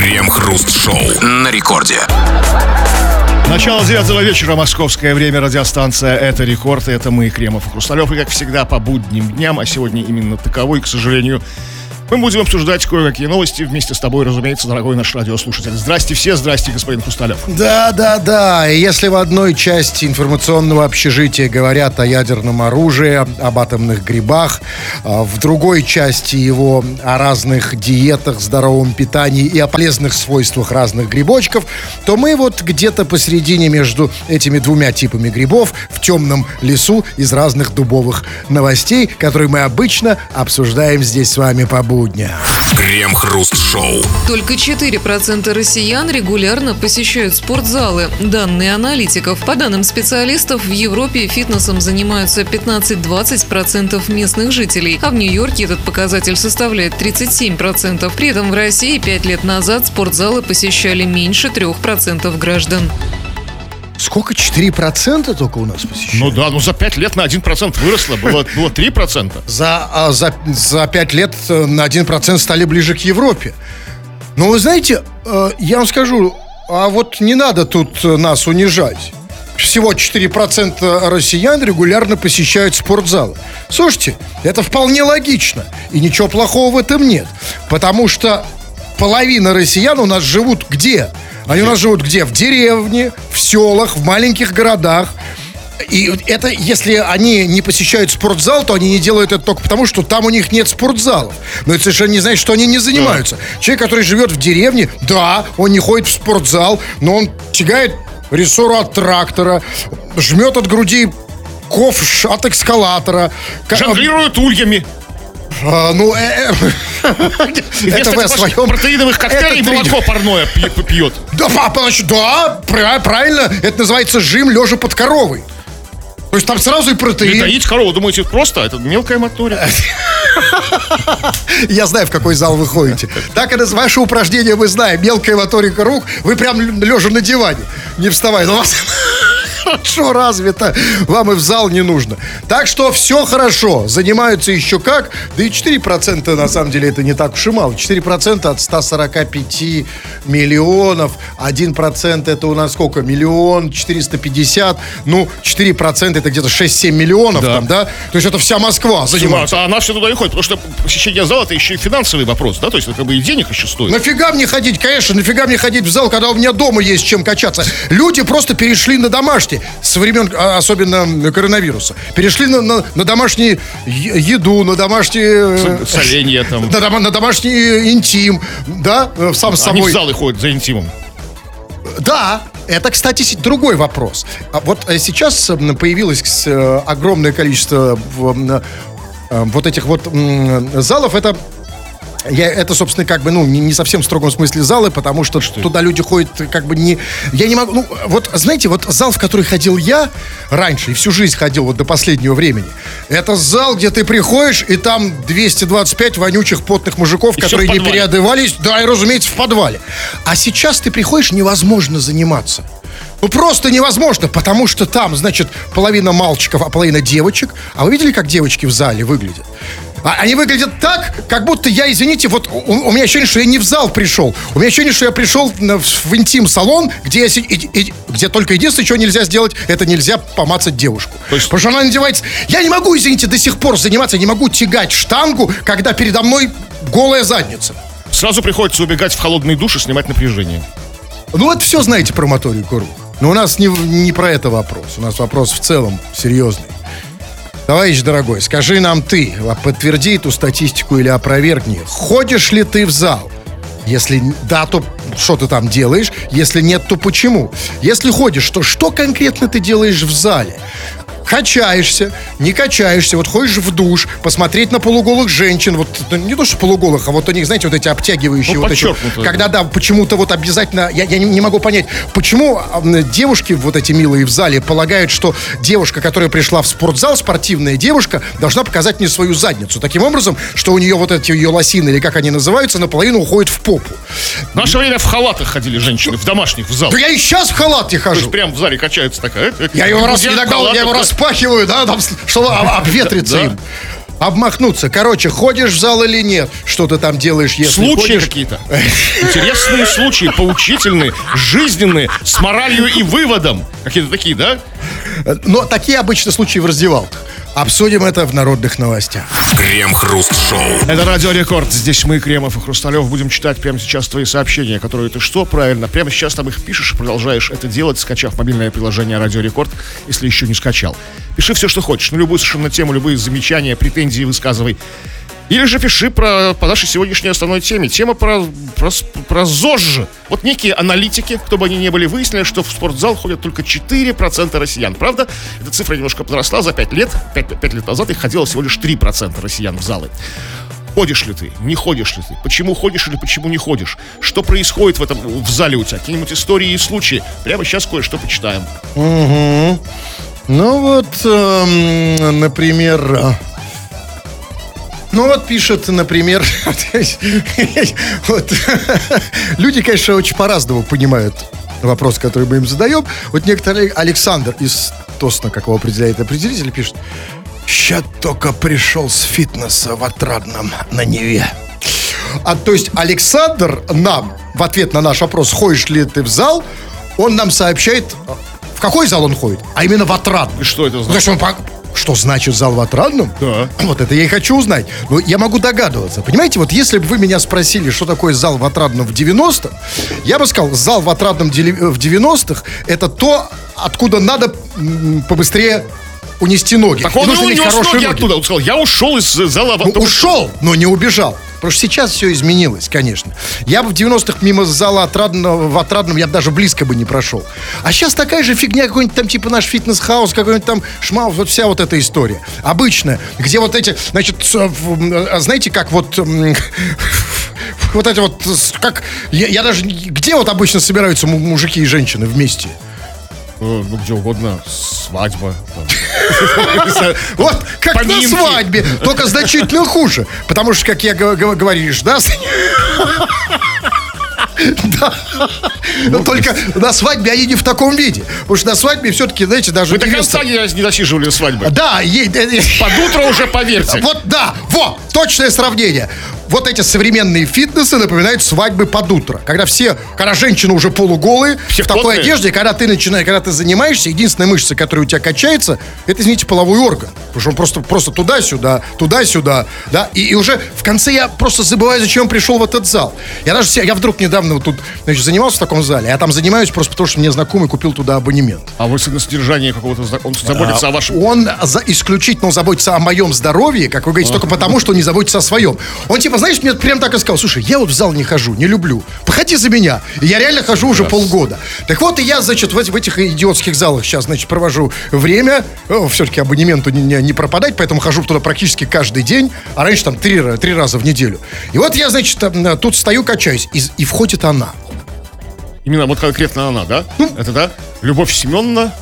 Крем-хруст-шоу на рекорде. Начало девятого вечера, московское время, радиостанция «Это рекорд», и это мы, Кремов и Хрусталев, и как всегда по будним дням, а сегодня именно таковой, к сожалению, мы будем обсуждать кое-какие новости вместе с тобой, разумеется, дорогой наш радиослушатель. Здрасте все, здрасте, господин Хрусталев. Да, да, да. Если в одной части информационного общежития говорят о ядерном оружии, об атомных грибах, а в другой части его о разных диетах, здоровом питании и о полезных свойствах разных грибочков, то мы вот где-то посередине между этими двумя типами грибов в темном лесу из разных дубовых новостей, которые мы обычно обсуждаем здесь с вами по будням. Крем-хруст-шоу. Только 4% россиян регулярно посещают спортзалы. Данные аналитиков. По данным специалистов, в Европе фитнесом занимаются 15-20% местных жителей, а в Нью-Йорке этот показатель составляет 37%. При этом в России 5 лет назад спортзалы посещали меньше 3% граждан. Сколько? 4% только у нас посещают? Ну да, ну за 5 лет на 1% выросло, было, было 3%. За, а, за, за 5 лет э, на 1% стали ближе к Европе. Но вы знаете, э, я вам скажу, а вот не надо тут э, нас унижать. Всего 4% россиян регулярно посещают спортзалы. Слушайте, это вполне логично. И ничего плохого в этом нет. Потому что половина россиян у нас живут где? Они у нас живут где? В деревне, в селах, в маленьких городах. И это, если они не посещают спортзал, то они не делают это только потому, что там у них нет спортзалов. Но это совершенно не значит, что они не занимаются. Человек, который живет в деревне, да, он не ходит в спортзал, но он тягает рессору от трактора, жмет от груди ковш от эскалатора. Жонглирует ульями. А, ну, э, И это вы о своем... протеиновых коктейлей молоко парное пьет. Да, папа, значит, да, пра- правильно, это называется жим лежа под коровой. То есть там сразу и Не протеин. доить корову, думаете, просто? Это мелкая моторика. Я знаю, в какой зал вы ходите. Так это ваше упражнение мы знаем. Мелкая моторика рук. Вы прям лежа на диване. Не вставай. Но у вас хорошо развито. Вам и в зал не нужно. Так что все хорошо. Занимаются еще как. Да и 4% на самом деле это не так уж и мало. 4% от 145 миллионов. 1% это у нас сколько? Миллион 450. Ну, 4% это где-то 6-7 миллионов Да. там, да? То есть это вся Москва занимается. А она все туда и ходит, потому что посещение зала это еще и финансовый вопрос, да? То есть это как бы и денег еще стоит. Нафига мне ходить, конечно, нафига мне ходить в зал, когда у меня дома есть чем качаться. Люди просто перешли на домашние, со времен, а, особенно коронавируса. Перешли на, на, на домашнюю еду, на домашний... э, С- Соленье там. На, дома- на домашний э, интим, да, э, сам с Они в собой. залы ходят за интимом. Да, это, кстати, другой вопрос. А вот сейчас появилось огромное количество вот этих вот залов. Это я, это, собственно, как бы, ну, не, не совсем в строгом смысле залы, потому что, туда люди ходят, как бы, не... Я не могу... Ну, вот, знаете, вот зал, в который ходил я раньше, и всю жизнь ходил вот до последнего времени, это зал, где ты приходишь, и там 225 вонючих потных мужиков, И которые не переодевались, да, и, разумеется, в подвале. А сейчас ты приходишь, невозможно заниматься. Ну, просто невозможно, потому что там, значит, половина мальчиков, а половина девочек. А вы видели, как девочки в зале выглядят? А они выглядят так, как будто я, извините, вот у, у меня ощущение, что я не в зал пришел. У меня ощущение, что я пришел в, в интим-салон, где, я и- и- где только единственное, что нельзя сделать, это нельзя помацать девушку. То есть- Потому что она надевается... Я не могу, извините, до сих пор заниматься, я не могу тягать штангу, когда передо мной голая задница. Сразу приходится убегать в холодный душ и снимать напряжение. Ну вот все знаете про моторику рук. Но у нас не, не про это вопрос. У нас вопрос в целом серьезный. Товарищ дорогой, скажи нам ты, а подтверди эту статистику или опровергни. Ходишь ли ты в зал? Если да, то что ты там делаешь? Если нет, то почему? Если ходишь, то что конкретно ты делаешь в зале? Качаешься, не качаешься, вот ходишь в душ, посмотреть на полуголых женщин, вот ну, не то что полуголых, а вот у них, знаете, вот эти обтягивающие, Ну, вот эти, когда да, почему-то вот обязательно, я, я не, не могу понять, почему а, девушки вот эти милые в зале полагают, что девушка, которая пришла в спортзал, спортивная девушка, должна показать мне свою задницу. Таким образом, что у нее вот эти ее лосины, или как они называются, наполовину уходят в попу. В наше время в халатах ходили женщины, в домашних, в зал. Да я и сейчас в халате То хожу. есть прям в зале качается такая. э, э, Я его, раз, иногда я его распахиваю, да, там, чтобы об- обветриться им. обмахнуться. Короче, ходишь в зал или нет? Что ты там делаешь, если Случаи ходишь? какие-то. Интересные случаи, поучительные, жизненные, с моралью и выводом. Какие-то такие, да? Но такие обычно случаи в раздевалках. Обсудим это в народных новостях. Крем-хруст-шоу. Это Радио Рекорд. Здесь мы, Кремов и Хрусталев, будем читать прямо сейчас твои сообщения, которые ты что, правильно, прямо сейчас там их пишешь и продолжаешь это делать, скачав мобильное приложение Радио Рекорд, если еще не скачал. Пиши все, что хочешь, на любую совершенно тему, любые замечания, претензии высказывай. Или же пиши про, по нашей сегодняшней основной теме. Тема про, про, про ЗОЖ. Вот некие аналитики, кто бы они ни были, выяснили, что в спортзал ходят только 4% россиян. Правда? Эта цифра немножко подросла за 5 лет. 5, лет назад их ходило всего лишь 3% россиян в залы. Ходишь ли ты? Не ходишь ли ты? Почему ходишь или почему не ходишь? Что происходит в этом в зале у тебя? Какие-нибудь истории и случаи? Прямо сейчас кое-что почитаем. Ну вот, эм, например... Ну вот пишет, например, вот, люди, конечно, очень по-разному понимают вопрос, который мы им задаем. Вот некоторый Александр из Тосна, как его определяет определитель, пишет, «Ща только пришел с фитнеса в Отрадном на Неве». А то есть Александр нам в ответ на наш вопрос, ходишь ли ты в зал, он нам сообщает, в какой зал он ходит, а именно в Отрадный. И что это Ну, значит? есть он Что значит зал в Отрадном? Да. Вот это я и хочу узнать. Но я могу догадываться. Понимаете, вот если бы вы меня спросили, что такое зал в Отрадном в 90-м, я бы сказал, зал в Отрадном э, в 90-х это то, откуда надо побыстрее унести ноги. Так он нужно иметь унес ноги ноги. оттуда. Он сказал, я ушел из э, зала. в- Ну, ушел, но не убежал. Потому что сейчас все изменилось, конечно. Я бы в 90-х мимо зала отрадного, в Отрадном я бы даже близко бы не прошел. А сейчас такая же фигня, какой-нибудь там типа наш фитнес-хаус, какой-нибудь там шмаус, вот вся вот эта история. Обычная, где вот эти, значит, в- а знаете, как вот... Вот эти вот, как, я, я даже, где вот обычно собираются му- мужики и женщины вместе? Э, Ну, где угодно. Свадьба. Вот как на свадьбе, только значительно хуже. Потому что, как я говоришь, да? Да. Но только на свадьбе они не в таком виде. Потому что на свадьбе все-таки, знаете, даже... Вы до конца не, не досиживали свадьбы. Да, ей- э, э, Под утро уже поверьте. вот, да, во, точное сравнение. Вот эти современные фитнесы напоминают свадьбы под утро. Когда все, когда женщины уже полуголые, Все в такой потные. одежде, когда ты начинаешь, когда ты занимаешься, единственная мышца, которая у тебя качается, это, извините, половой орган. Потому что он просто, просто туда-сюда, туда-сюда, да. И, и уже в конце я просто забываю, зачем пришел в этот зал. Я даже, себя- я вдруг недавно вот тут, значит, занимался в таком зале, я там занимаюсь просто потому, что мне знакомый купил туда абонемент. А вы на содержание какого-то... Он заботится о вашем... Он за- исключительно заботится о моем здоровье, как вы говорите, только потому, что он не заботится о своем. Он типа, знаешь, мне прям так и сказал, слушай, я вот в зал не хожу, не люблю. Походи за меня. И я реально хожу уже полгода. Так вот, и я, значит, в, в этих идиотских залах сейчас, значит, провожу время. Все-таки абонементу не, не- не пропадать, поэтому хожу туда практически каждый день. А раньше там три, три раза в неделю. И вот я, значит, там, тут стою, качаюсь. И, и входит она. Именно вот конкретно она, да? Это да? Любовь Семеновна.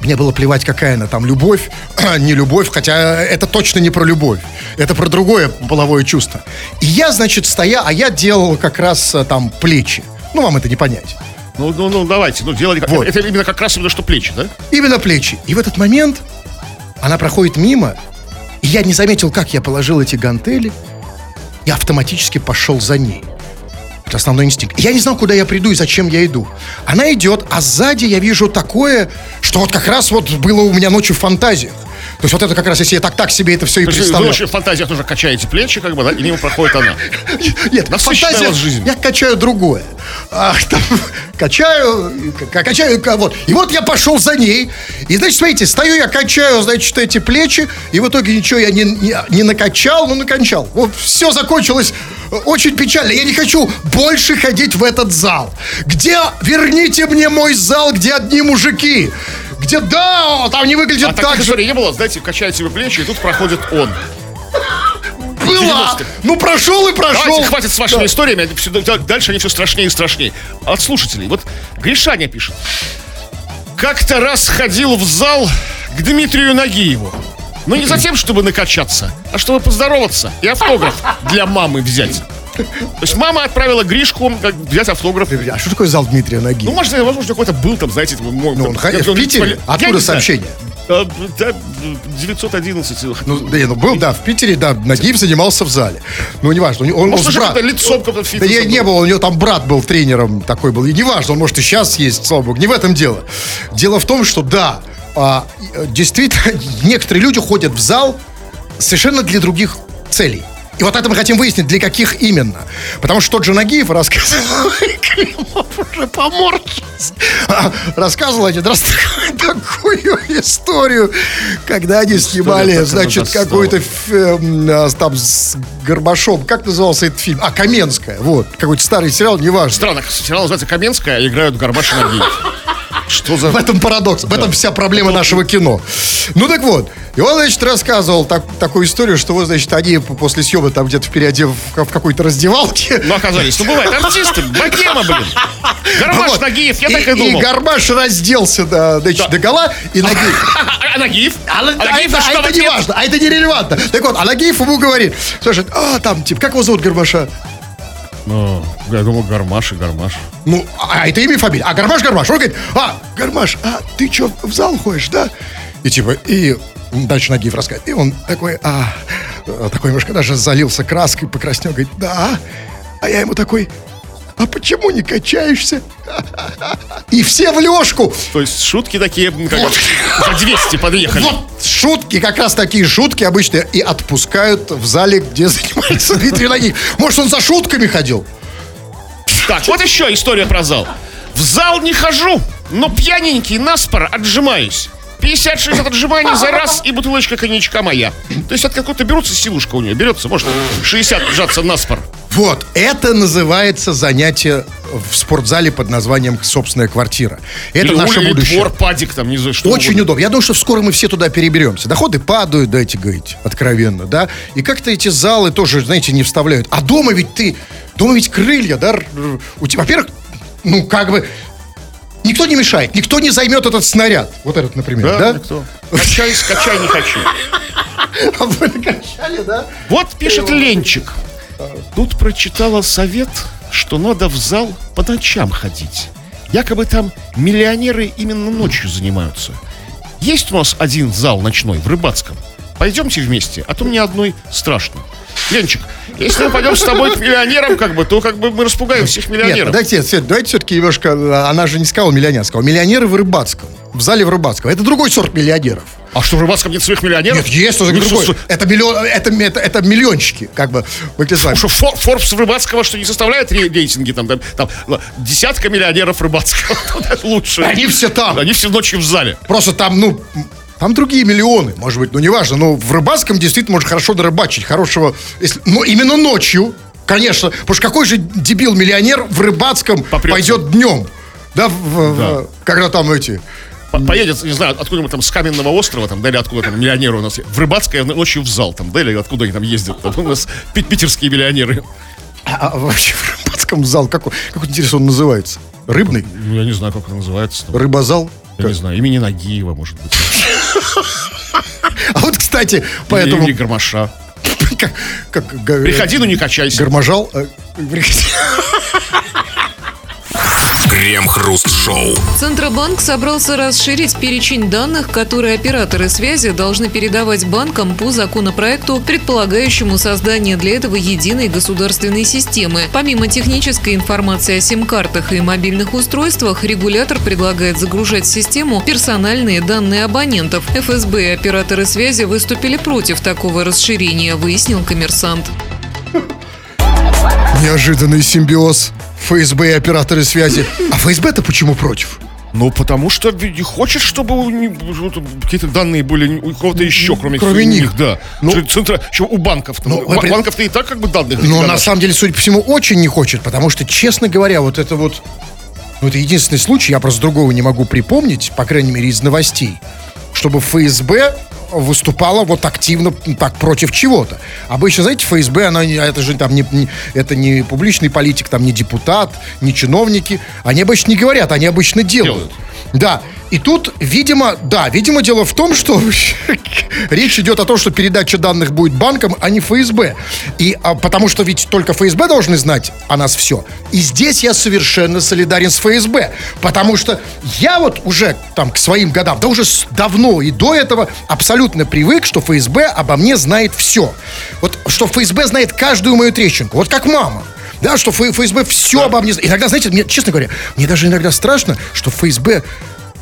Мне было плевать, какая она там любовь, не любовь, хотя это точно не про любовь. Это про другое половое чувство. И я, значит, стоя, а я делал как раз а, там плечи. Ну, вам это не понять. Ну, ну, ну, давайте. Ну, делали... как- Вот. Это именно как раз именно что плечи, да? Именно плечи. И в этот момент она проходит мимо, и я не заметил, как я положил эти гантели, и автоматически пошел за ней. Это основной инстинкт. Я не знал, куда я приду и зачем я иду. Она идет, а сзади я вижу такое, что вот как раз вот было у меня ночью в фантазиях. То есть вот это как раз, если я так-так себе это все и есть вы в фантазиях тоже качаете плечи, как бы, да? И мимо проходит она. Нет, Насыщенная фантазия, у вас жизнь. я качаю другое. А, там, качаю, качаю, вот. И вот я пошел за ней. И, значит, смотрите, стою я, качаю, значит, эти плечи, и в итоге ничего я не, не, не накачал, но накончал. Вот все закончилось очень печально. Я не хочу больше ходить в этот зал. Где, верните мне мой зал, где одни мужики. Где, да, там не выглядит А так таких же. не было, знаете, качаете вы плечи, и тут проходит он. Было. 90-х. Ну, прошел и прошел. Давайте, хватит с вашими Да. историями, да- дальше они все страшнее и страшнее. От слушателей. Вот Гришаня пишет. Как-то раз ходил в зал к Дмитрию Нагиеву. Но не за тем, чтобы накачаться, а чтобы поздороваться и автограф для мамы взять. То есть мама отправила Гришку как, взять автограф. А что такое зал Дмитрия Ноги? Ну, может, возможно, какой-то был там, знаете, мой... Ну, он ходил в Питере? я Откуда сообщение? А, да, 911. Ну, да, ну, был, да, в Питере, да, Нагиев занимался в зале. Ну, неважно, он, Может, он брат- лицом какого-то Да фитнеса не, был. у него там брат был тренером такой был. И неважно, он может и сейчас есть, слава богу. Не в этом дело. Дело в том, что да, а, действительно, некоторые люди ходят в зал совершенно для других целей. И вот это мы хотим выяснить, для каких именно. Потому что тот же Нагиев рассказывал, Климов уже поморщился, А, рассказывал один раз такую историю, когда они снимали, значит, какой-то эм, а, там с Горбашом. Как назывался этот фильм? А, Каменская. Вот. Какой-то старый сериал, неважно. Странно, сериал называется «Каменская», а играют Горбаш и Нагиев. Что за... В этом парадокс, в этом вся проблема нашего кино. Ну так вот, и он, значит, рассказывал так- такую историю, что вот, значит, они после съема там где-то впереди в, в какой-то раздевалке. Ну, оказались. Ну, бывает, артисты, богема, блин. Горбаш, Вот. Нагиев, я так и И думал. Гармаш разделся до, значит, до гола, и Нагиев... А Нагиев? А, А а Нагиев это, за что а это не важно, а это нерелевантно. Так вот, а Нагиев ему говорит, слушай, а там, типа, как его зовут Гармаша? Ну, я думал, Гармаш и Гармаш. Ну, а это имя и фамилия. А Гармаш, Гармаш. Он говорит, а, Гармаш, а ты что, в зал ходишь, да? И типа, и дальше Нагиев рассказывает. И он такой, а, э, такой немножко даже залился краской, покраснел, говорит, да. А я ему такой, а почему не качаешься? И все в лёжку. То есть шутки такие, как Вот. за 200 подъехали. Вот шутки, как раз такие шутки обычно и отпускают в зале, где занимается Дмитрий Нагиев. Может, он за шутками ходил? Так, вот еще история про зал. В зал не хожу, но пьяненький наспор отжимаюсь. 50-60 отжиманий за раз и бутылочка коньячка моя. То есть от какой-то берутся силушка у нее, берется, может, 60 сжаться наспор. Вот, это называется занятие в спортзале под названием «Собственная квартира». Это Или наше будущее. двор, падик там, не знаю, что Очень угодно. удобно. Я думаю, что скоро мы все туда переберемся. Доходы падают, дайте говорить, откровенно, да. И как-то эти залы тоже, знаете, не вставляют. А дома ведь ты, дома ведь крылья, да. У тебя, во-первых, ну как бы никто не мешает, никто не займет этот снаряд. Вот этот, например, да? Да, никто. Качай, скачай, не хочу. А вы накачали, да? Вот пишет Ленчик. Тут прочитала совет, что надо в зал по ночам ходить. Якобы там миллионеры именно ночью занимаются. Есть у нас один зал ночной в Рыбацком. Пойдемте вместе, а то мне одной страшно. Ленчик, если мы пойдем с тобой к миллионерам, как бы, то как бы мы распугаем всех Нет, миллионеров. подождите, Свет, давайте все-таки немножко... а, Она же не сказала миллионер, сказала миллионеры в Рыбацком. В зале в Рыбацком. Это другой сорт миллионеров. А что, в Рыбацком нет своих миллионеров? Нет, есть, это Ну, другой. что, Это, миллион, это, это, это миллиончики, как бы. Мы это знаем. Что, Фор- Форбс Рыбацкого, что не составляет ре- рейтинги, там, там, там, десятка миллионеров Рыбацкого, лучше. Они все там. Они все ночью в зале. Просто там, ну, там другие миллионы, может быть, ну, неважно. Но в Рыбацком действительно можно хорошо дорыбачить. Хорошего, если, но именно ночью, конечно. Потому что какой же дебил-миллионер в Рыбацком Попрется. пойдет днем? Да, в- в- Да. когда там эти... По- Поедет, не знаю, откуда-нибудь там с каменного острова, там, да, или откуда там миллионеры у нас, в Рыбацкое ночью в зал, там, да, или откуда они там ездят, там, у нас пи- питерские миллионеры. А, а вообще в Рыбацком зал, как, как интересно он называется? Рыбный? Ну, я не знаю, как он называется. там. Рыбозал? Я не знаю, имени Нагиева, может быть. А вот, кстати, поэтому... имени Гармаша. Как, как, Приходи, но не качайся. Гарможал. Крем-хруст-шоу. Центробанк собрался расширить перечень данных, которые операторы связи должны передавать банкам по законопроекту, предполагающему создание для этого единой государственной системы. Помимо технической информации о сим-картах и мобильных устройствах, регулятор предлагает загружать в систему персональные данные абонентов. ФСБ и операторы связи выступили против такого расширения, выяснил коммерсант. Неожиданный симбиоз ФСБ и операторы связи. А ФСБ-то почему против? Ну, потому что не хочет, чтобы у них какие-то данные были у кого-то еще, кроме, Кроме них. да. Ну- центра, что у банков. Ну, Ну, вы при- банков-то и так как бы данных. Но дофига на наших. самом деле, судя по всему, очень не хочет, потому что, честно говоря, вот это вот... Ну, это единственный случай, я просто другого не могу припомнить, по крайней мере, из новостей, чтобы ФСБ выступала вот активно так против чего-то. Обычно, знаете, ФСБ, она, это же там не, не- это не публичный политик, там не депутат, не чиновники. Они обычно не говорят, они обычно делают. Делают. Да. И тут, видимо, да, видимо, дело в том, что речь идет о том, что передача данных будет банкам, а не ФСБ. И а, потому что ведь только ФСБ должны знать о нас все. И здесь я совершенно солидарен с ФСБ. Потому что я вот уже там к своим годам, да уже давно и до этого абсолютно привык, что ФСБ обо мне знает все. Вот что ФСБ знает каждую мою трещинку. Вот как мама. Да, что ФСБ все обо мне знает. Иногда, знаете, мне, честно говоря, мне даже иногда страшно, что ФСБ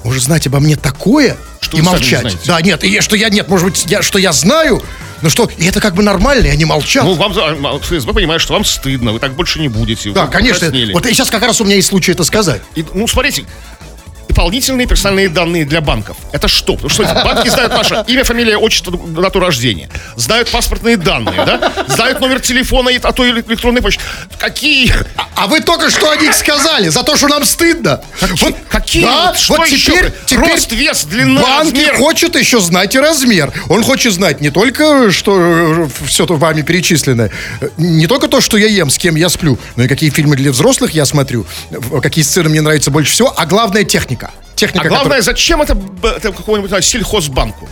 может знать обо мне такое Что и вы не молчать. знаете. Да, нет, и что я нет, может быть, я, что я знаю, но что и это как бы нормально, и они молчат. Ну, вам а, ФСБ понимает, что вам стыдно, вы так больше не будете. да, вы конечно. покраснели. Вот и сейчас как раз у меня есть случай это сказать. И, ну, смотрите, дополнительные персональные данные для банков. Это что? Потому что банки знают наше имя, фамилия, отчество, дату рождения. Знают паспортные данные, да? Знают номер телефона, а то электронной почты. Какие? А вы только что о них сказали, за то, что нам стыдно. Вот, Какие? Да, Вот что вот еще? теперь, теперь Рост, вес, длина, банки размер. хочет еще знать и размер. Он хочет знать не только, что все то вами перечисленное, э, не только то, что я ем, с кем я сплю, но и какие фильмы для взрослых я смотрю, какие сцены мне нравятся больше всего, а главное техника. Техника, А главное, которая- зачем это, это какому-нибудь сельхозбанку?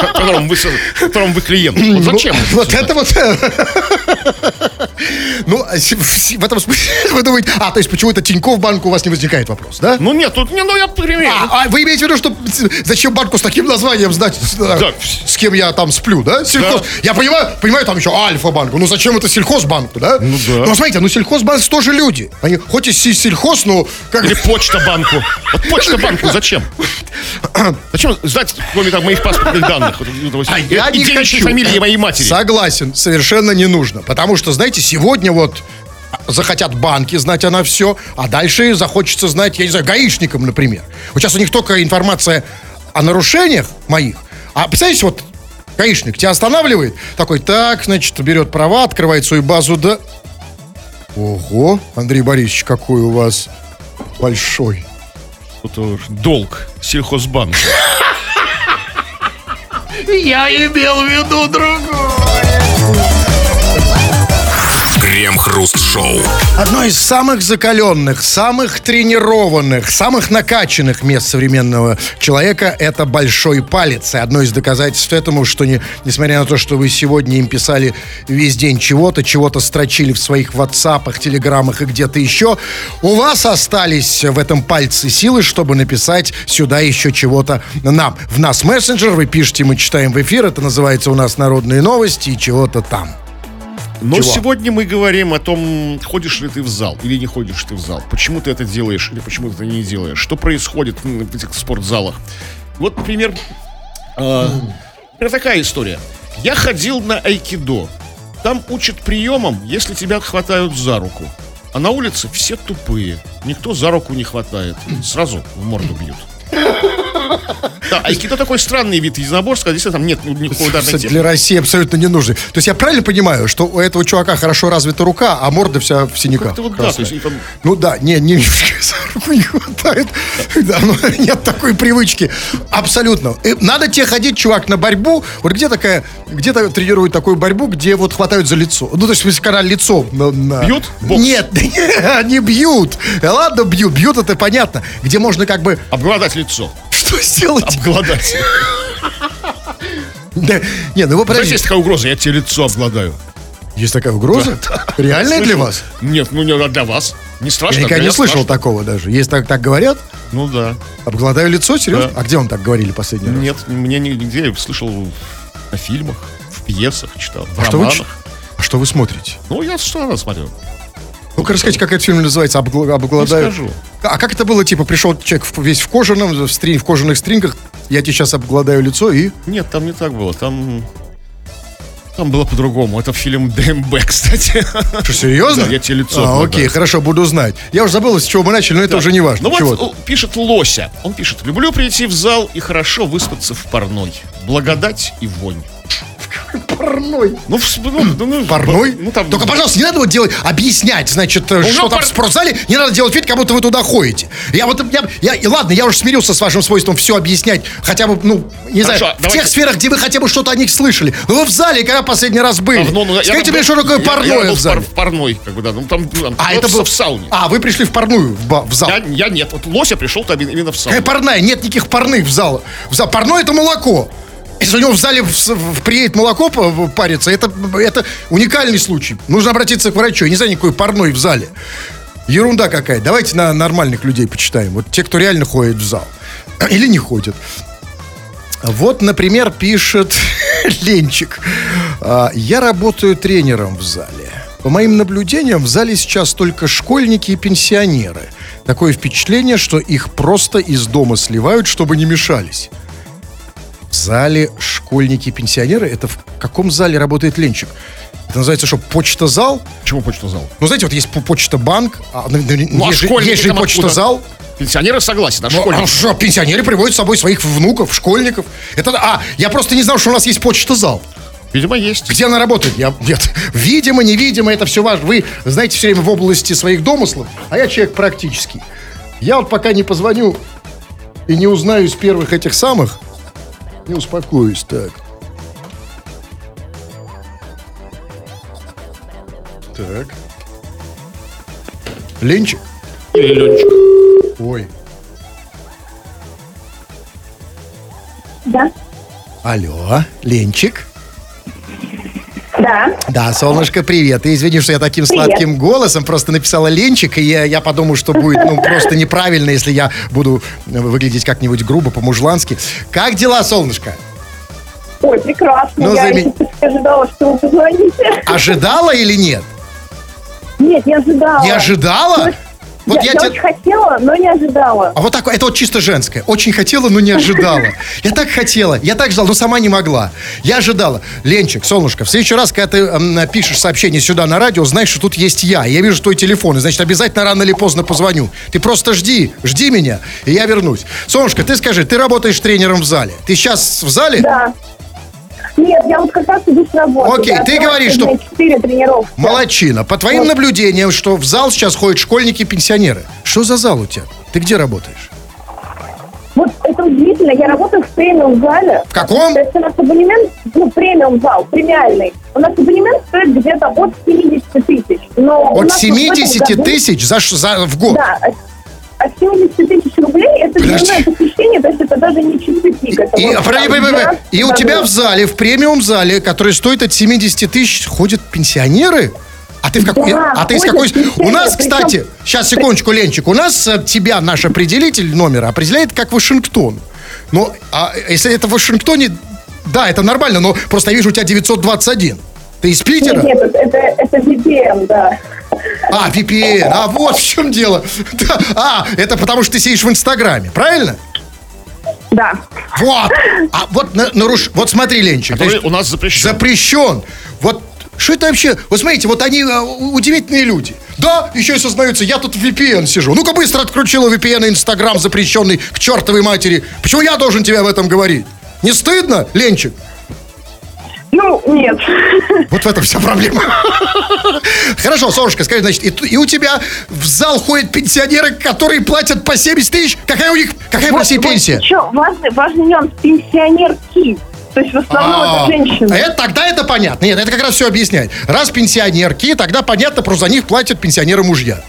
Которому вы, которому вы клиент. Вот зачем? Ну, Вот это вот... Ну, а в этом смысле вы думаете... А, то есть почему это Тинькофф банк у вас не возникает вопрос, да? Ну нет, тут, не, ну я примерно. А, а вы имеете в виду, что зачем банку с таким названием знать, с, Да. с кем я там сплю, да? Сельхоз. Я понимаю, понимаю, там еще Альфа-банку. Ну зачем это сельхозбанку, да? Ну да. Ну смотрите, ну сельхозбанк тоже люди. Они хоть и се- сельхоз, но как Или почта банку. Вот почта банку зачем? Зачем знать, кроме там, моих паспортных данных? Вот, ну, А и- я не хочу. фамилии моей матери. Согласен, совершенно не нужно. Потому что, знаете, сегодня вот захотят банки знать она все, а дальше захочется знать, я не знаю, гаишникам, например. Вот сейчас у них только информация о нарушениях моих. А представляете, вот гаишник тебя останавливает, такой, так, значит, берет права, открывает свою базу, да... Ого, Андрей Борисович, какой у вас большой. Это долг сельхозбанк. Я имел в виду другой. Крем-хруст-шоу. Одно из самых закаленных, самых тренированных, самых накачанных мест современного человека – это большой палец. И одно из доказательств этому, что не, несмотря на то, что вы сегодня им писали весь день чего-то, чего-то строчили в своих ватсапах, телеграммах и где-то еще, у вас остались в этом пальце силы, чтобы написать сюда еще чего-то нам. В нас мессенджер, вы пишете, мы читаем в эфир, это называется у нас «Народные новости» и чего-то там. Но Чего? сегодня мы говорим о том, ходишь ли ты в зал или не ходишь ты в зал. Почему ты это делаешь или почему ты это не делаешь. Что происходит в этих спортзалах. Вот, например, э, например, такая история. Я ходил на айкидо. Там учат приемам, если тебя хватают за руку. А на улице все тупые. Никто за руку не хватает. Сразу в морду бьют. Да, айкидо такой странный вид единоборства, здесь там нет ну, никакой ударной Кстати, для России абсолютно не нужны. То есть я правильно понимаю, что у этого чувака хорошо развита рука, а морда вся в синяках? Как-то вот да, есть там Ну да, не, не, руку не хватает. Да, ну, нет такой привычки. Абсолютно. И надо тебе ходить, чувак, на борьбу. Вот где такая, где-то тренируют такую борьбу, где вот хватают за лицо. Ну, то есть, если когда лицо... на- на- Бьют? Бокс? Нет, не бьют. Э, Ладно, бьют. Бьют, это понятно. Где можно как бы... обгладать лицо. Что сделать? Обгладать. Да, не, ну вы Знаете, подождите. есть такая угроза, я тебе лицо обгладаю. Есть такая угроза? Реальная для вас? Нет, ну не для вас. Не страшно. Я никогда не слышал такого даже. Есть так, так говорят? Ну да. Обгладаю лицо, серьезно? А где вам так говорили последний раз? Нет, мне нигде я слышал на фильмах, в пьесах читал, в А что, вы, ч- романах. а что вы смотрите? Ну, я что надо смотрю. Ну-ка расскажите, как этот фильм называется? Обгла- обгладаю. Не скажу. А как это было? Типа пришел человек весь в кожаном, в, стри- в кожаных стрингах, я тебе сейчас обгладаю лицо и... Нет, там не так было. Там... Там было по-другому. Это фильм ДМБ, кстати. Что, серьезно? Да, я тебе лицо А, окей, хорошо, буду знать. Я уже забыл, с чего мы начали, но это уже не важно. Ну вот пишет Лося. Он пишет, люблю прийти в зал и хорошо выспаться в парной. Благодать и вонь. Парной. Ну, в- ну, ну, ну, Парной? Ну, там... Только, пожалуйста, не надо вот делать, объяснять, значит, Ну, что ну, там пар- в спортзале, не надо делать вид, как будто вы туда ходите. Я вот, я, я- и ладно, я уже смирился с вашим свойством все объяснять, хотя бы, ну, не Хорошо, знаю, в давайте- тех сферах, где вы хотя бы что-то о них слышали. Но вы в зале, когда последний раз были? Давно, ну, я Скажите мне, был- что такое я- я парное был в в зале? в парной, как бы, да. Ну, там, ну, там, А, ну, это в- был в сауне. А, вы пришли в парную, в, в зал. Я, я нет. Вот Лося пришел там именно в сауну. Какая парная? Нет никаких парных в зал. В зал. Парное это молоко. Если у него в зале в- в- приедет молоко париться, это, это уникальный случай. Нужно обратиться к врачу. Я не знаю никакой парной в зале. Ерунда какая. Давайте на нормальных людей почитаем. Вот те, кто реально ходит в зал. Или не ходит. Вот, например, пишет Ленчик. «А, Я работаю тренером в зале. По моим наблюдениям, в зале сейчас только школьники и пенсионеры. Такое впечатление, что их просто из дома сливают, чтобы не мешались. Зале школьники и пенсионеры? Это в каком зале работает Ленчик? Это называется что, почта-зал? Почему почту зал? Ну, знаете, вот есть по- почта-банк, а, ну, ну, Ну, а есть, есть же почта-зал. Пенсионеры согласен, а Ну, школьники? а что, пенсионеры приводят с собой своих внуков, школьников. Это, а, я просто не знал, что у нас есть почта-зал. Видимо, есть. Где она работает? Я, нет, видимо, невидимо, это все важно. Вы знаете все время в области своих домыслов, а я человек практический. Я вот пока не позвоню и не узнаю из первых этих самых, не успокоюсь. Так. Так. Ленчик? Или Ленечка. Ой. Да. Алло, Ленчик? Да. Да, солнышко, привет. И извини, что я таким Привет. сладким голосом просто написала Ленчик, и я, я подумал, что будет ну, просто неправильно, если я буду э, выглядеть как-нибудь грубо, по-мужлански. Как дела, солнышко? Ой, прекрасно. Ну, я не ожидала, что вы позвоните. Ожидала или нет? Нет, не ожидала. Не ожидала? Вот я, я я те- очень хотела, но не ожидала. А вот такое, это вот чисто женское. Очень хотела, но не ожидала. Я так хотела, я так ждала, но сама не могла. Я ожидала. Ленчик, солнышко, в следующий раз, когда ты м, пишешь сообщение сюда на радио, знаешь, что тут есть я. Я вижу твой телефон, и значит, обязательно рано или поздно позвоню. Ты просто жди, жди меня, и я вернусь. Солнышко, ты скажи, ты работаешь тренером в зале. Ты сейчас в зале? Да. Нет, я вот как раз иду с работы. Окей, Я ты говоришь, что- четыре тренировки. Молодчина. По твоим Вот. наблюдениям, что в зал сейчас ходят школьники и пенсионеры. Что за зал у тебя? Ты где работаешь? Вот это удивительно. Я работаю в премиум-зале. В каком? То есть у нас абонемент, ну, премиум-зал, премиальный. У нас абонемент стоит где-то от 70 тысяч. Но От нас вот в этом 70 году- тысяч за, за, в год? Да, от, от 70 тысяч рублей это дневное посещение, то есть это даже не часы пик. это И, вот погоди, там погоди, погоди. 12 и у тебя в зале, в премиум зале, который стоит от 70 тысяч, ходят пенсионеры? А ты в какой? Да, а ты из какой? У нас, причем- кстати, сейчас секундочку, Ленчик, у нас э, тебя наш определитель номера определяет как Вашингтон. Но а если это в Вашингтоне, да, это нормально, но просто я вижу у тебя 921. Ты из Питера? Нет, нет, это, это, VPN, да. А, VPN, а вот в чем дело. А, это потому что ты сидишь в Инстаграме, правильно? Да. Вот. А вот на- наруш... Вот смотри, Ленчик. Который значит, у нас запрещен. запрещен. Вот что это вообще? Вот смотрите, вот они у- удивительные люди. Да, еще и сознаются, я тут в VPN сижу. Ну-ка быстро отключила VPN и Инстаграм запрещенный к чертовой матери. Почему я должен тебе об этом говорить? Не стыдно, Ленчик? Ну, нет. Вот в этом вся проблема. Хорошо, Солнышко, скажи, значит, и, и у тебя в зал ходят пенсионеры, которые платят по 70 тысяч? Какая у них, какая в России пенсия? Еще важный, важный нюанс. Пенсионерки. То есть в основном А, это женщины. это, тогда это понятно. Нет, это как раз все объясняет. Раз пенсионерки, тогда понятно, просто за них платят пенсионеры мужья.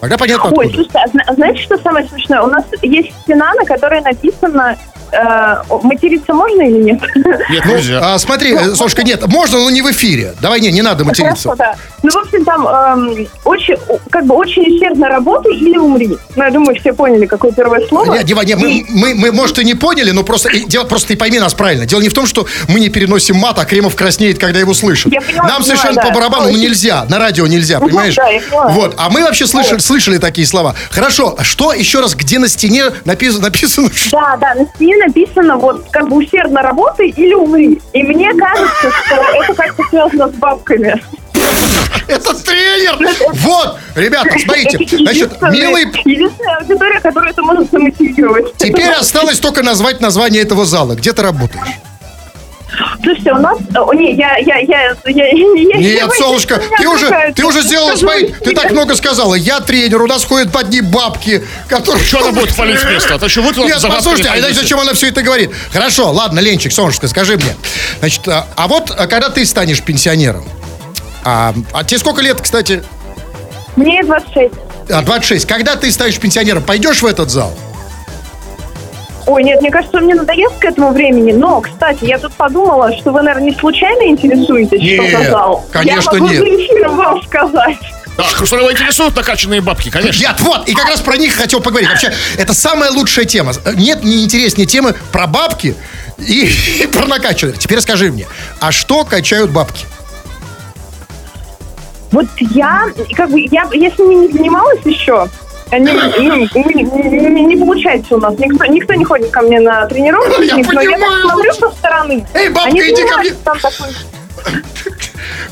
Тогда понятно Ой, откуда. слушайте, а зна- знаете, что самое смешное? У нас есть стена, на которой написано материться можно или нет? Нет, нельзя. А, смотри, э, Солнышко, нет, можно, но не в эфире. Давай, не, не надо материться. Хорошо, да. Ну, в общем, там эм, очень, как бы очень усердно работай или умри. Ну, я думаю, все поняли, какое первое слово. Не, Дива, не, мы, мы, мы, может, и не поняли, но просто, и дело, просто ты пойми нас правильно. Дело не в том, что мы не переносим мат, а Кремов краснеет, когда его слышит. Я поняла, Нам совершенно да. по барабану ну, нельзя. На радио нельзя, Ну, понимаешь? да, я поняла. Вот. А мы вообще слышали, слышали такие слова. Хорошо, а что еще раз, где на стене написано, написано? Да, да, на стене написано вот как бы усердно работай или умри. И мне кажется, что это как-то связано с бабками. Это тренер! Вот, ребята, смотрите, значит, милый Единственная аудитория, которая это может замотивировать. Теперь осталось только назвать название этого зала. Где ты работаешь? Слушайте, у нас... О, не, я... я, я, я, я Нет, солнышко, ты уже, ты уже сделала свои... Ты так много сказала. Я тренер, у нас ходят под ней бабки, которые... Что она будет палить место? А то что вы Нет, послушайте, а пойдете? зачем она все это говорит? Хорошо, ладно, Ленчик, солнышко, скажи мне. Значит, а, а вот а когда ты станешь пенсионером? А, а тебе сколько лет, кстати? Мне 26. А, 26. Когда ты станешь пенсионером, пойдешь в этот зал? Ой, нет, мне кажется, мне надоест к этому времени. Но, кстати, я тут подумала, что вы, наверное, не случайно интересуетесь, что Нет, за зал. конечно, я могу нет. за эфиром вам сказать. Да, Хрусталева интересуют накачанные бабки, конечно. Нет, вот, и как раз про них хотел поговорить. Вообще, это самая лучшая тема. Нет не интереснее темы про бабки и, и про накачанных. Теперь скажи мне, а что качают бабки? Вот я, как бы, я, я с ними не занималась еще. Они, ну, не, не- не получается у нас. Никто, никто не ходит ко мне на тренировки. Я никто. я так смотрю со стороны. Эй, бабка, Они иди ко мне. Там такой,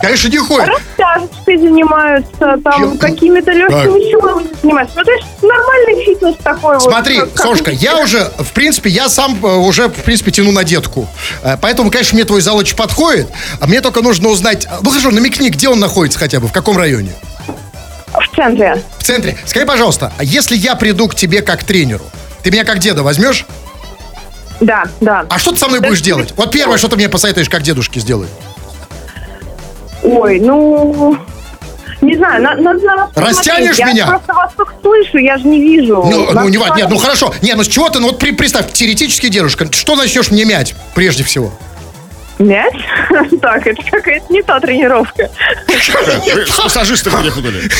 Конечно, не ходят. растяжечкой занимаются, там какими-то легкими силами занимаются. Ну, то есть нормальный фитнес такой вот. Смотри, как- как- Сошка, я уже, в принципе, я сам э, уже, в принципе, тяну на детку. Э, Поэтому, конечно, мне твой зал очень подходит. А мне только нужно узнать... а, Ну, хорошо, намекни, где он находится хотя бы, в каком районе? В центре. В центре. Скажи, пожалуйста, а если я приду к тебе как тренеру, ты меня как деда возьмешь? Да, да. А что ты со мной Да, будешь ты- делать? Вот первое, что ты мне посоветуешь, как дедушке сделать. Ой, ну... Не знаю, на- надо на вас Растянешь посмотреть. меня? Я просто вас только слышу, я же не вижу. Ну, ну, не, ва- нет, ну хорошо. Нет, ну с чего ты, ну вот при- представь, теоретически дедушка, что начнешь мне мять прежде всего? Мяч? Так, это какая-то не та тренировка. Вы с массажистами где ходили?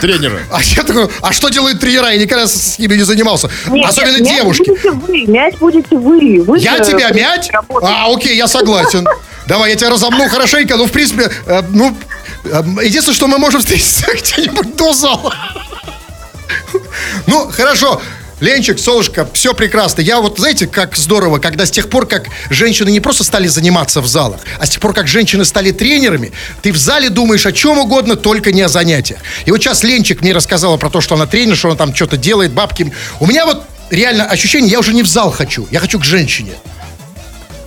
Тренеры. А я такой, а что делают тренера? Я никогда с, ними не занимался. Нет, Особенно мяч девушки. будете вы, мяч будете вы. Вы Я тебя работать. А, окей, я согласен. Давай, я тебя разомну хорошенько, ну, в принципе, э, ну, э, единственное, что мы можем встретиться где-нибудь до зала. Ну, хорошо. Ленчик, Солушка, все прекрасно. Я вот, знаете, как здорово, когда с тех пор, как женщины не просто стали заниматься в залах, а с тех пор, как женщины стали тренерами, ты в зале думаешь о чем угодно, только не о занятиях. И вот сейчас Ленчик мне рассказала про то, что она тренер, что она там что-то делает, бабки. У меня вот реально ощущение, я уже не в зал хочу, я хочу к женщине.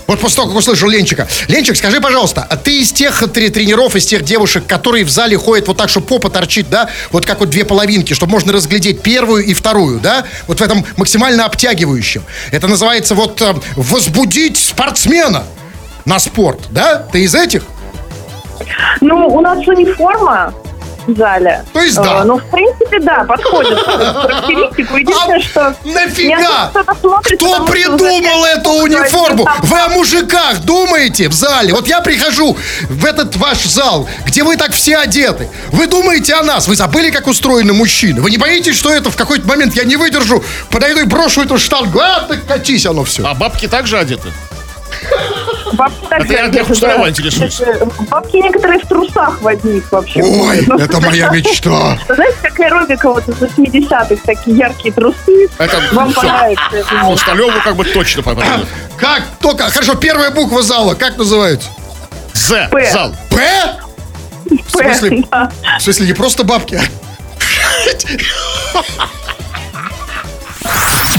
Вот после того, как услышал Ленчика. Ленчик, скажи, пожалуйста, а ты из тех тре- тренеров, из тех девушек, которые в зале ходят вот так, что попа торчит, да? Вот как вот две половинки, чтобы можно разглядеть первую и вторую, да? Вот в этом максимально обтягивающем. Это называется вот э, возбудить спортсмена на спорт, да? Ты из этих? Ну, у нас униформа в зале. То есть да. Э, Ну, в принципе, да, подходит характеристику. Единственное, А что... нафига? смотрит, Кто потому придумал эту униформу? Вы о мужиках думаете в зале? Вот я прихожу в этот ваш зал, где вы так все одеты. Вы думаете о нас? Вы забыли, как устроены мужчины? Вы не боитесь, что это в какой-то момент я не выдержу, подойду и брошу эту штангу? А, так катись оно все. А бабки также одеты? Бабки так Это я для да. интересуюсь. Бабки некоторые в трусах в одних вообще. Ой, Ну, это моя мечта. Знаете, как аэробика вот из 80-х, такие яркие трусы. Это Вам всё. понравится. Хрусталеву как бы точно попадет. Как только... Хорошо, первая буква зала, как называется? З. П. Зал. П? В смысле? Да. В смысле, не просто бабки, а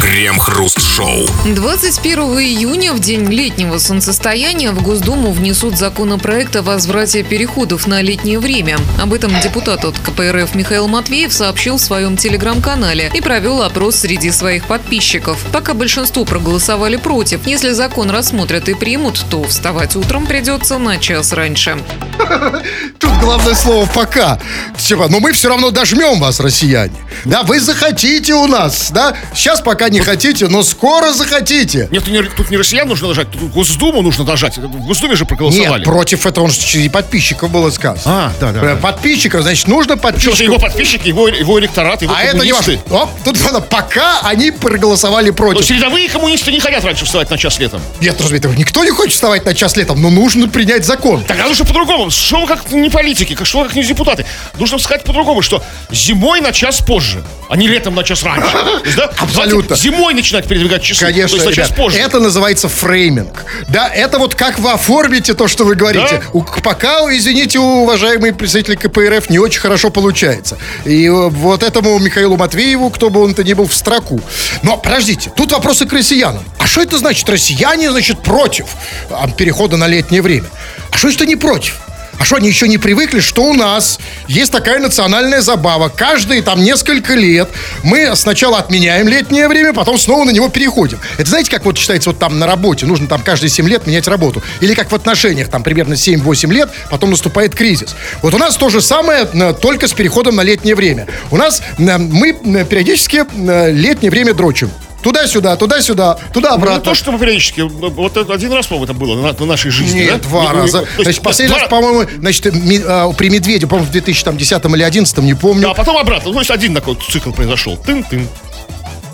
Крем-хруст-шоу. 21 июня, в день летнего солнцестояния, в Госдуму внесут законопроект о возврате переходов на летнее время. Об этом депутат от КПРФ Михаил Матвеев сообщил в своем телеграм-канале и провел опрос среди своих подписчиков. Пока большинство проголосовали против. Если закон рассмотрят и примут, то вставать утром придется на час раньше. Тут главное слово «пока». Типа, но мы все равно дожмем вас, россияне. Да, вы захотите у нас, да? Сейчас пока не хотите, но скоро захотите. Нет, тут не, не россиян нужно дожать, тут Госдуму нужно дожать. В Госдуме же проголосовали. Нет, против этого он же среди подписчиков было сказано. А, да, да, Э. Подписчиков, значит, нужно же подписчиков. его подписчики, его, его электорат, его А это не важно. Оп, тут надо, пока они проголосовали То против. есть рядовые коммунисты не хотят раньше вставать на час летом. Нет, этого никто не хочет вставать на час летом, но нужно принять закон. Тогда нужно по-другому. Что вы как не политики, что вы как не депутаты. Нужно сказать по-другому, что зимой на час позже. а не летом на час раньше. Абсолютно. Зимой начинать передвигать часы. Конечно, то есть ребят, позже. это называется фрейминг. Да, это вот как вы оформите то, что вы говорите. Да. У- пока, извините, уважаемые представители КПРФ, не очень хорошо получается. И э, вот этому Михаилу Матвееву, кто бы он то ни был, в строку. Но, подождите, тут вопросы к россиянам. А что это значит? Россияне, значит, против а, перехода на летнее время. А что это не против? А что, они еще не привыкли, что у нас есть такая национальная забава. Каждые там несколько лет мы сначала отменяем летнее время, потом снова на него переходим. Это знаете, как вот считается вот там на работе, нужно там каждые 7 лет менять работу. Или как в отношениях, там примерно 7-8 лет, потом наступает кризис. Вот у нас то же самое, э, только с переходом на летнее время. У нас э, мы э, периодически летнее время дрочим. Туда-сюда, туда-сюда, Ну, туда-обратно. то, что периодически, вот это один раз, по-моему, это было на, на нашей жизни, Нет, да? два Не- не- раза. есть, Значит, последний два- раз, по-моему, значит, ми- а, при Медведе, по-моему, в 2010 или 2011, не помню. Да, а потом обратно. Ну, то есть один такой цикл произошел. Тын-тын.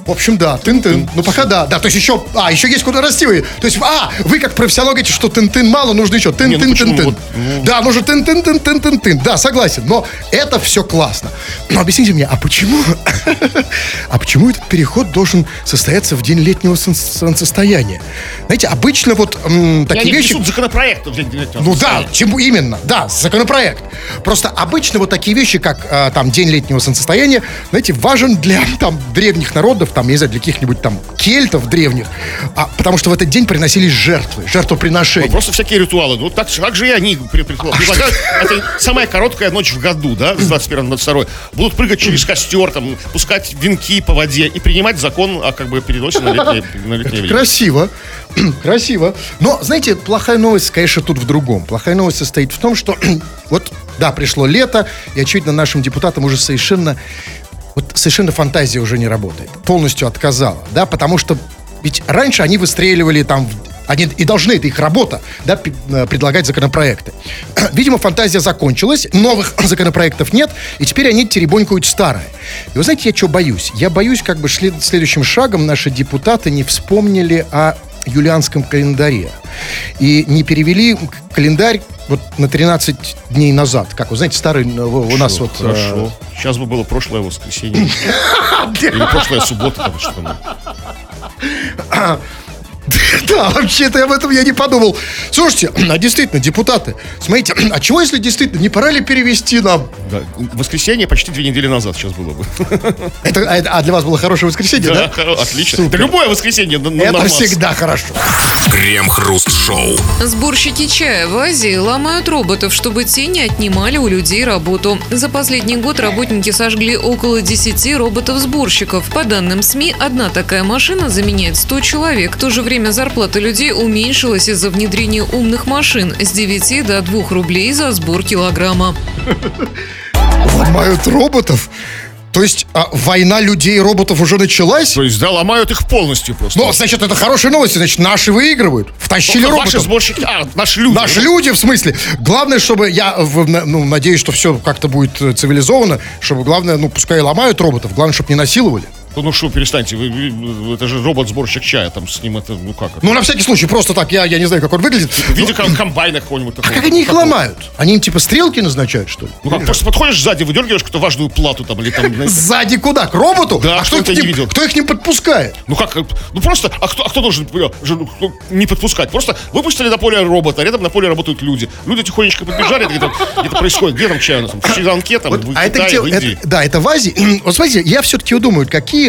В общем, да, тын-тын. Ну, пока да. Да, то есть еще, а, еще есть куда расти вы. То есть, а, вы как профессионал говорите, что тын-тын мало, нужно еще ну тын-тын-тын-тын. Вот, ну. Да, нужно тын-тын-тын-тын-тын-тын. Да, согласен. Но это все классно. Но объясните мне, а почему, а почему этот переход должен состояться в день летнего солн- солнцестояния? Знаете, обычно вот такие вещи... законопроект в день летнего Ну да, солнцестояния. чем именно, да, законопроект. Просто обычно вот такие вещи, как а, там День летнего солнцестояния, знаете, важен для там древних народов, там, я не знаю, для каких-нибудь там кельтов древних, а, потому что в этот день приносились жертвы, жертвоприношения. Ну, Просто всякие ритуалы. Ну, так, так же и они предлагают. Это самая короткая ночь в году, да, с 21 на 22. Будут прыгать через костер, там, пускать венки по воде и принимать закон о как бы переносе на летнее, на летнее время. Красиво, красиво. Но, знаете, плохая новость, конечно, тут в другом. Плохая новость состоит в том, что вот, да, пришло лето, и, очевидно, нашим депутатам уже совершенно, вот совершенно фантазия уже не работает. Полностью отказала, да, потому что ведь раньше они выстреливали там, они и должны, это их работа, да, э, предлагать законопроекты. Видимо, фантазия закончилась, новых законопроектов нет, и теперь они теребонькают старое. И вы знаете, я что боюсь? Я боюсь, как бы шли следующим шагом наши депутаты не вспомнили о юлианском календаре. И не перевели календарь вот на 13 дней назад. Как вы знаете, старый э, у нас вот... э, Хорошо. Сейчас бы было прошлое воскресенье. Или прошлая суббота, что. Да, вообще-то об этом я не подумал. Слушайте, а действительно, депутаты, смотрите, а чего, если действительно, не пора ли перевести нам? Да. Воскресенье почти две недели назад сейчас было бы. Это, а, это- а для вас было хорошее воскресенье, Да, да? хоро- отлично. Супер. Да любое воскресенье. на- на Это нормас. всегда хорошо. Крем-хруст-шоу. Сборщики чая в Азии ломают роботов, чтобы те не отнимали у людей работу. За последний год работники сожгли около 10 роботов-сборщиков. По данным СМИ, одна такая машина заменяет 100 человек. В то же время зарплата людей уменьшилась из-за внедрения умных машин с 9 до 2 рублей за сбор килограмма. Ломают роботов? То есть а, война людей и роботов уже началась? То есть, да, ломают их полностью просто. Ну, значит, это хорошие новости. Значит, наши выигрывают. Втащили Ваши роботов. сборщики, а, наши люди. Наши люди, в смысле. Главное, чтобы я, на- ну, надеюсь, что все как-то будет э, цивилизованно, чтобы, главное, ну, пускай ломают роботов, главное, чтобы не насиловали. Ну что, перестаньте, вы- вы- это же робот-сборщик чая, там с ним это, ну как это? Ну, на всякий случай, просто так, я, я не знаю, как он выглядит. В виде ком- комбайна какого-нибудь А такого. как они их Такого. ломают? Они им типа стрелки назначают, что ли? Ну как, просто подходишь сзади, выдергиваешь какую-то важную плату там, или там, знаете, Сзади куда? К роботу? Да, а кто, их, не видел. кто их не подпускает? ну как, ну просто, а кто, а кто должен э, ну, ну, не подпускать? Просто выпустили на поле робота, рядом на поле работают люди. Люди тихонечко подбежали, где где-то происходит, где там чай у нас, в Шри-Ланке, там, в а это где? в Индии. это- да, это в Азии. Вот смотрите, я все-таки думаю, какие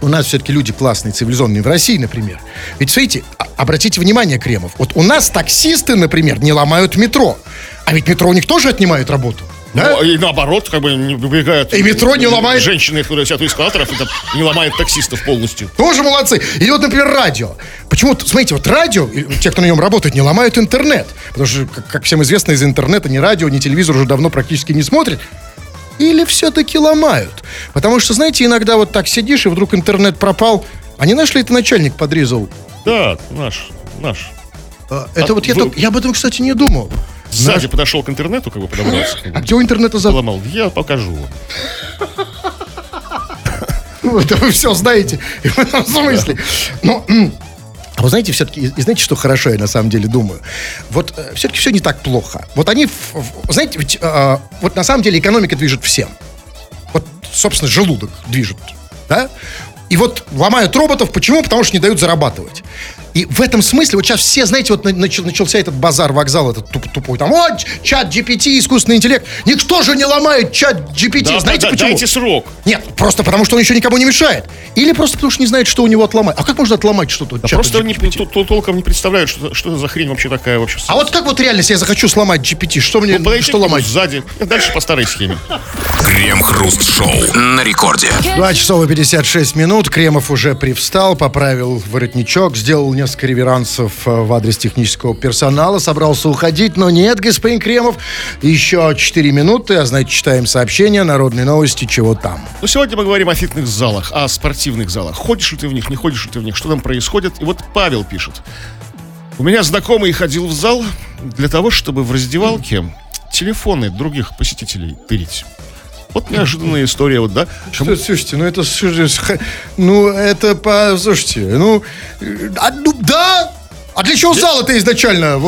у нас все-таки люди классные, цивилизованные, в России, например. Ведь, смотрите, а- обратите внимание, Кремов, вот у нас таксисты, например, не ломают метро. А ведь метро у них тоже отнимают работу. Да? Ну, и наоборот, как бы не выбегают. И метро не ломает. Женщины, которые сидят у эскалаторов, это не ломает таксистов полностью. Тоже молодцы. Или вот, например, радио. Почему, смотрите, вот радио, и те, кто на нем работает, не ломают интернет. Потому что, как, как всем известно, из интернета ни радио, ни телевизор уже давно практически не смотрят. Или все-таки ломают? Потому что, знаете, иногда вот так сидишь, и вдруг интернет пропал. А не наш ли это начальник подрезал? Да, наш, наш. А, Это А вот я, вы- только- я об этом, кстати, не думал. Сзади подошел к интернету, как бы подобрался. А где у интернета за... Поломал. Я покажу. Это вы все знаете. В этом смысле. Но, м, а вы знаете, все-таки, и знаете, что хорошо, я на самом деле думаю? Вот все-таки все не так плохо. Вот они, знаете, ведь, э, вот на самом деле экономика движет всем. Вот собственно, желудок движет, да? И вот ломают роботов. Почему? Потому что не дают зарабатывать. И в этом смысле, вот сейчас все, знаете, вот начал, начался этот базар, вокзал этот туп, тупой, там, вот, чат GPT, искусственный интеллект. Никто же не ломает чат GPT. Да, знаете да, почему? Дайте срок. Нет, просто потому что он еще никому не мешает. Или просто потому что не знает, что у него отломать. А как можно отломать что-то? Да просто не, GPT? тол- тол- толком не представляют, что, что за хрень вообще такая вообще. А вот как вот реально, если я захочу сломать GPT, что мне, Ну, что ломать? сзади. Дальше по старой схеме. Крем-хруст-шоу на рекорде. 2 часов и 56 минут. Кремов уже привстал, поправил воротничок, сделал несколько реверансов э, в адрес технического персонала, собрался уходить, но нет, господин Кремов. Еще 4 минуты, а значит, читаем сообщения, народные новости, чего там. Ну, сегодня мы говорим о фитнес-залах, о спортивных залах. Ходишь ли ты в них, не ходишь ли ты в них, что там происходит. И вот Павел пишет. У меня знакомый ходил в зал для того, чтобы в раздевалке телефоны других посетителей тырить. Вот неожиданная история, вот, да? Что, слушайте, ну это, ну это, по, слушайте, ну, э, а, ну, да, а для чего зал это изначально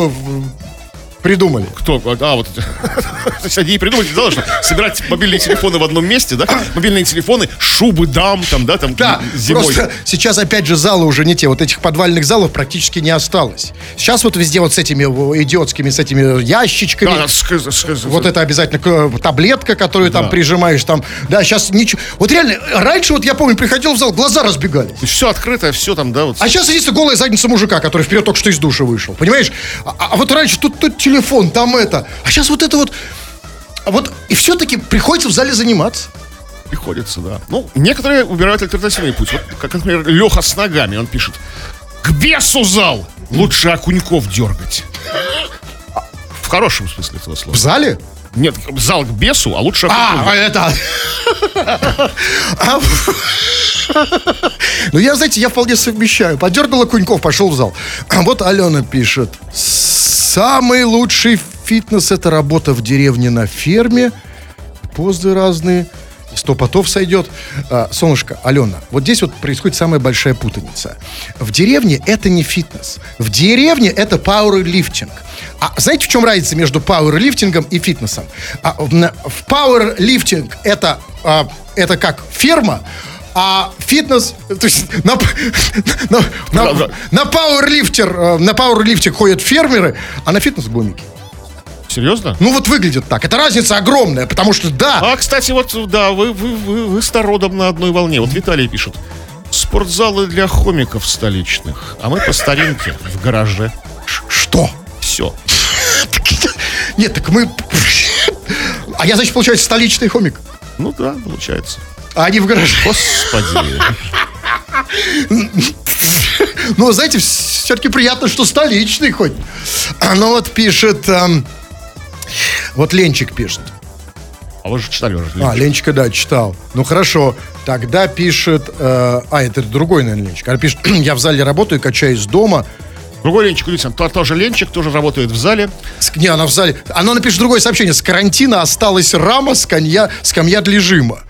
придумали? Кто? А, вот. Есть они и придумали, да, что собирать мобильные телефоны в одном месте, да? Мобильные телефоны, шубы дам, там, да, там, Да, зимой. просто сейчас опять же залы уже не те. Вот этих подвальных залов практически не осталось. Сейчас вот везде вот с этими э, идиотскими, с этими ящичками. Да, с- с- Вот это обязательно к- таблетка, которую там Да. прижимаешь, там, да, сейчас ничего. Вот реально, раньше вот я помню, приходил в зал, глаза разбегались. Все открыто, все там, да, вот. А сейчас единственная голая задница мужика, который вперед только что из душа вышел. Понимаешь? А, а вот раньше тут, тут телефон, там это. А сейчас вот это вот. А вот и все-таки приходится в зале заниматься. Приходится, да. Ну, некоторые выбирают альтернативный путь. Вот, как, например, Леха с ногами, он пишет. К бесу зал! Лучше окуньков дергать. В хорошем смысле этого слова. В зале? Нет, зал к бесу, а лучше окуньков. А, а это... А, Ну, я, знаете, я вполне совмещаю. Подергал окуньков, пошел в зал. А вот Алена пишет. Самый лучший фитнес – это работа в деревне на ферме. Позы разные. Сто потов сойдет. А, солнышко, Алена, вот здесь вот происходит самая большая путаница. В деревне это не фитнес. В деревне это пауэрлифтинг. А знаете, в чем разница между пауэрлифтингом и фитнесом? А, в, в пауэрлифтинг это, а, это как ферма, а фитнес, то есть на, на, на, на пауэрлифтер, э, на пауэрлифтинг ходят фермеры, а на фитнес гомики. Серьезно? Ну вот выглядит так. Это разница огромная, потому что да, А, кстати, вот, да, вы, вы, вы, вы с народом на одной волне. Вот Виталий пишет. Спортзалы для хомиков столичных, а мы по старинке в гараже. что? Все. Нет, так мы... А я, значит, получается, столичный хомик. Ну да, получается. А они в гараже. Господи. Ну, знаете, все-таки приятно, что столичный хоть. Ну, вот пишет... эм, Вот Ленчик пишет. А вы же читали уже. А, Ленчика, да, читал. Ну, хорошо. Тогда пишет... э, а, это другой, наверное, Ленчик. Она пишет, я в зале работаю, качаюсь дома. Другой Ленчик, то- тоже Ленчик, тоже работает в зале. С- Не, она в зале... Она напишет другое сообщение. С карантина осталась рама, скамья, скамья для жима.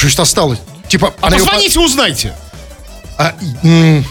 Что ж осталось? Типа, по- Позвоните, узнайте. А, м,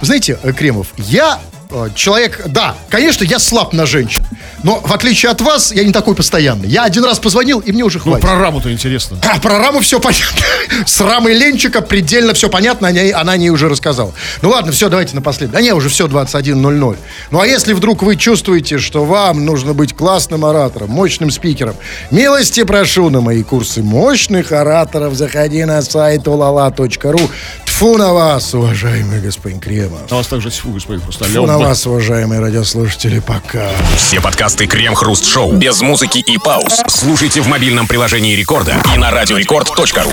знаете, э, Кремов, я э, человек, да, конечно, я слаб на женщин, но в отличие от вас, я не такой постоянный. Я один раз позвонил, и мне уже Ну, хватит. про раму-то интересно. А про раму все понятно. С рамой Ленчика предельно все понятно, она, она о ней уже рассказала. Ну ладно, все, давайте напоследок. Да не, уже все 21.00. Ну а если вдруг вы чувствуете, что вам нужно быть классным оратором, мощным спикером, милости прошу на мои курсы мощных ораторов. Заходи на сайт ulala.ru. Тфу на вас, уважаемый господин Кремов. На вас также тьфу, господин Тьфу Хрусталев. на вас, уважаемые радиослушатели, пока. Все подкасты Крем-хруст-шоу без музыки и пауз слушайте в мобильном приложении Рекорда и на радиорекорд.ру.